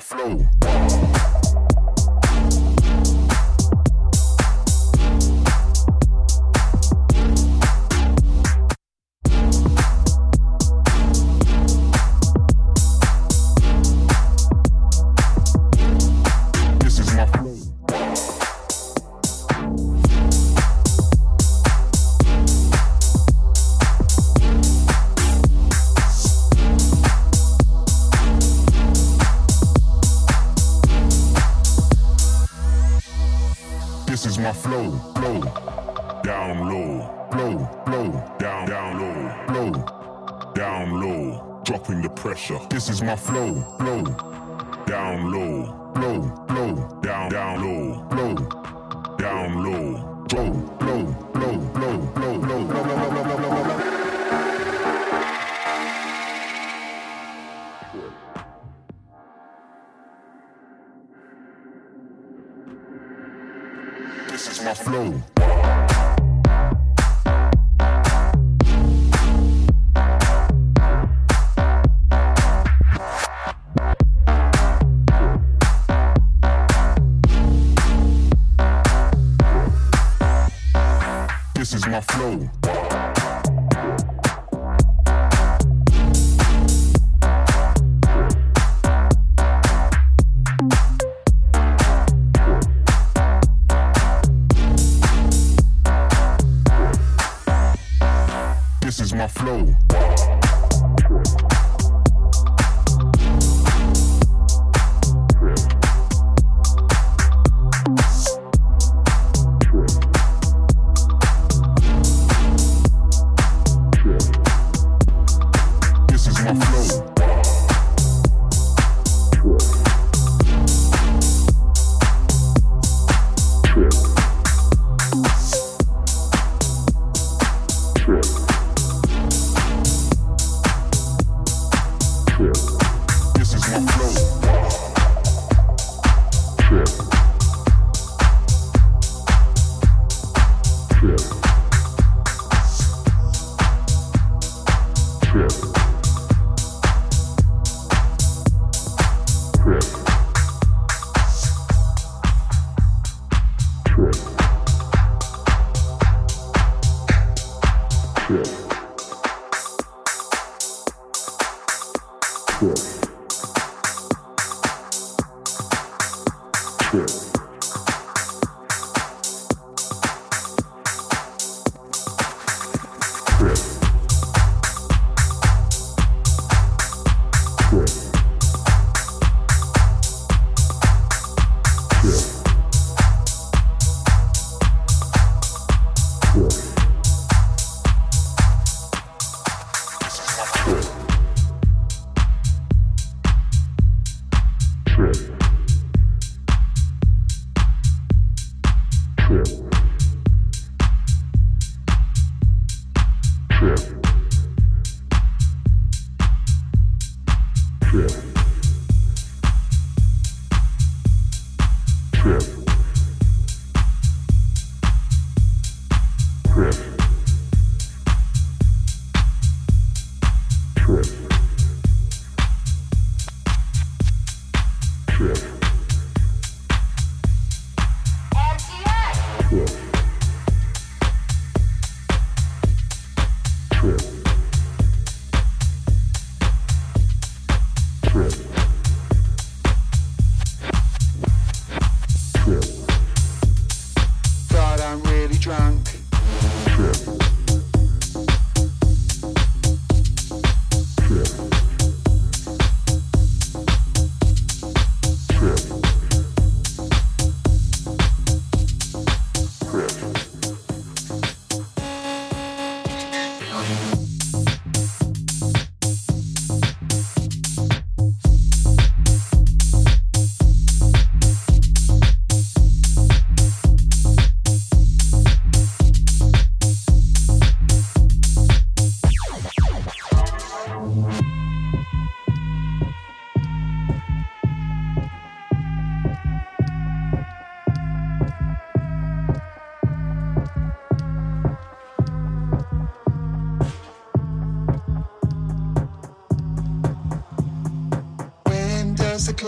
flow. My flow,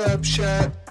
Upshot.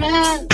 man.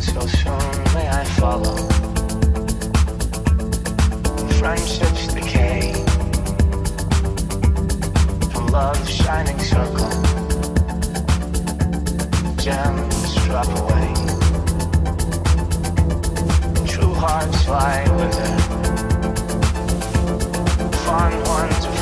So soon may I follow. Decay. From love's shining circle. Gems drop away. True hearts. Fond ones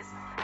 this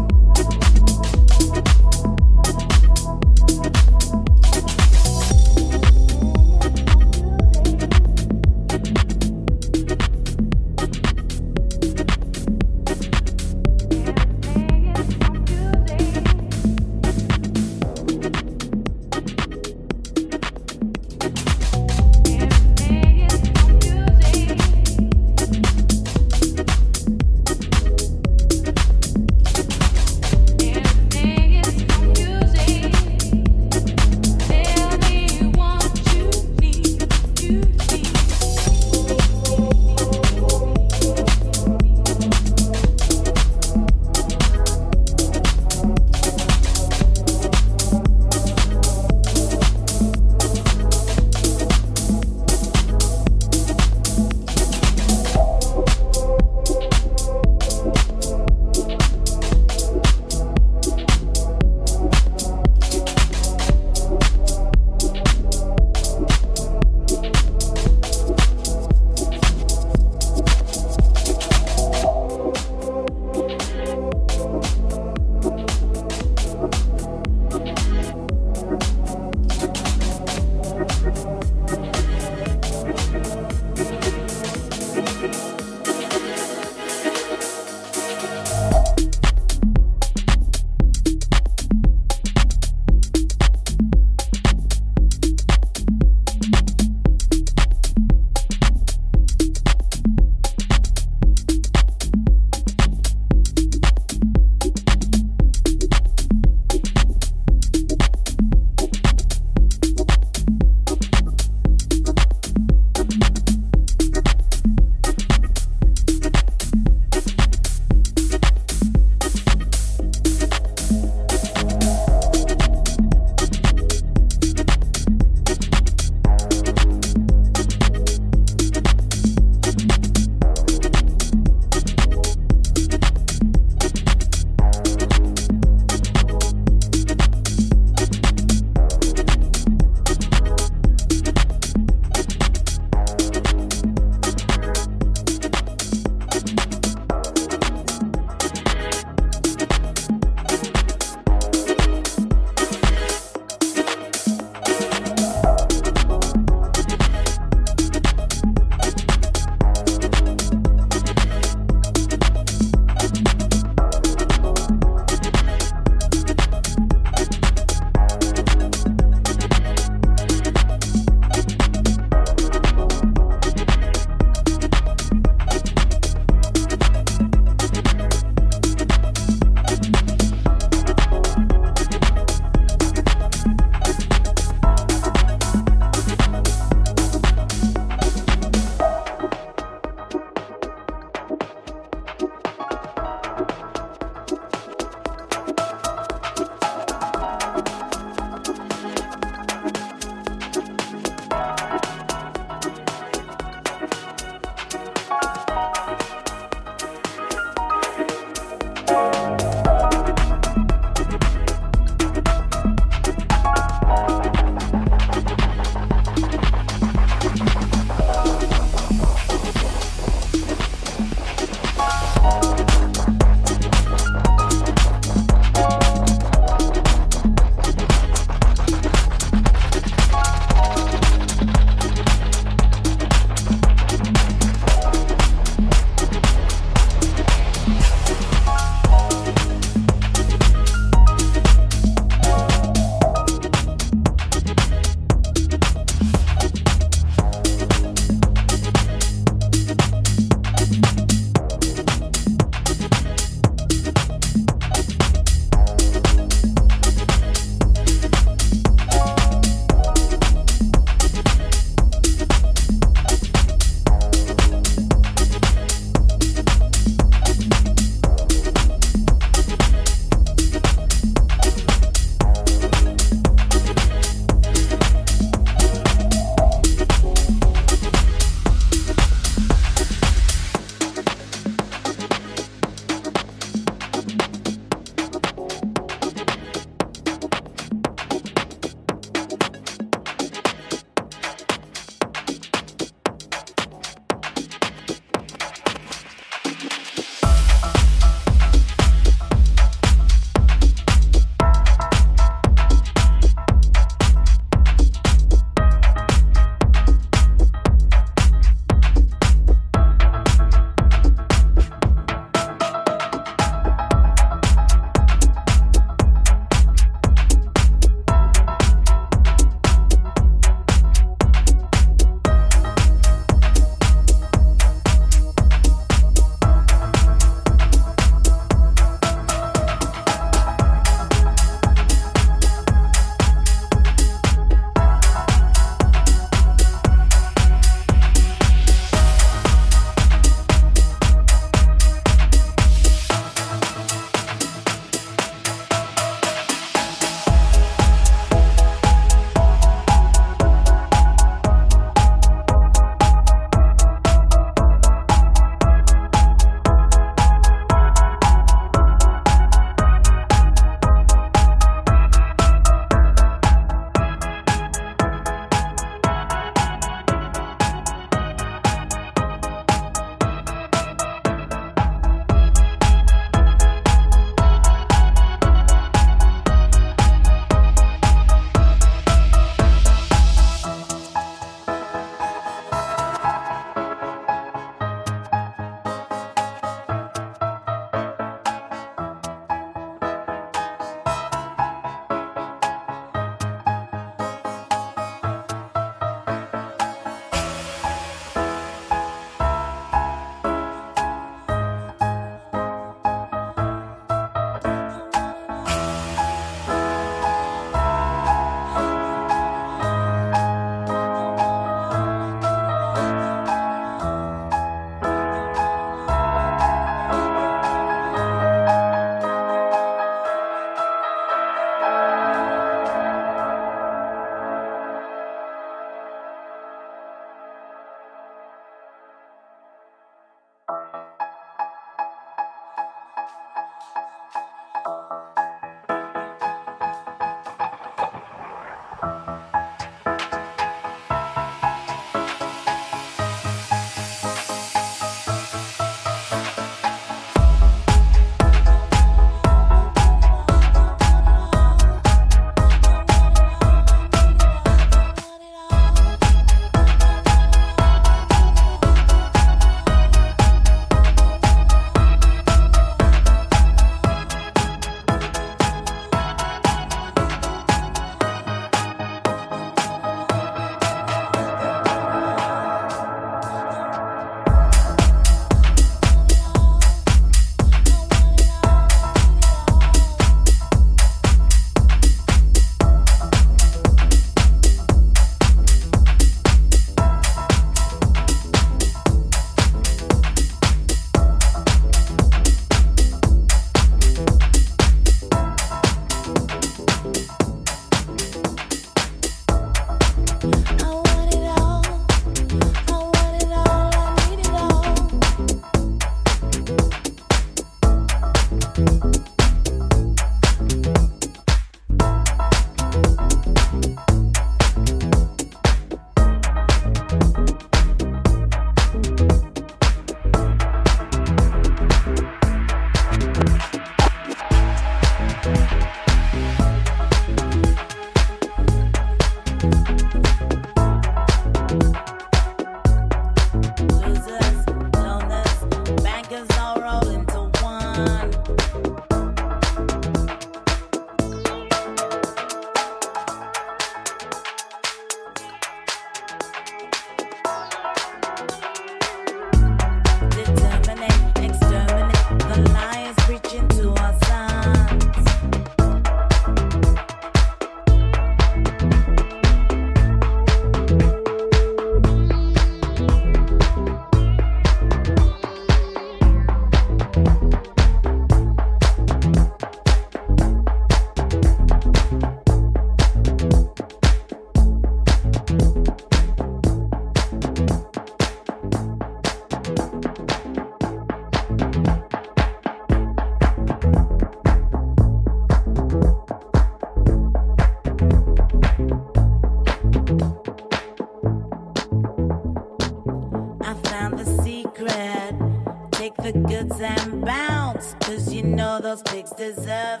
deserve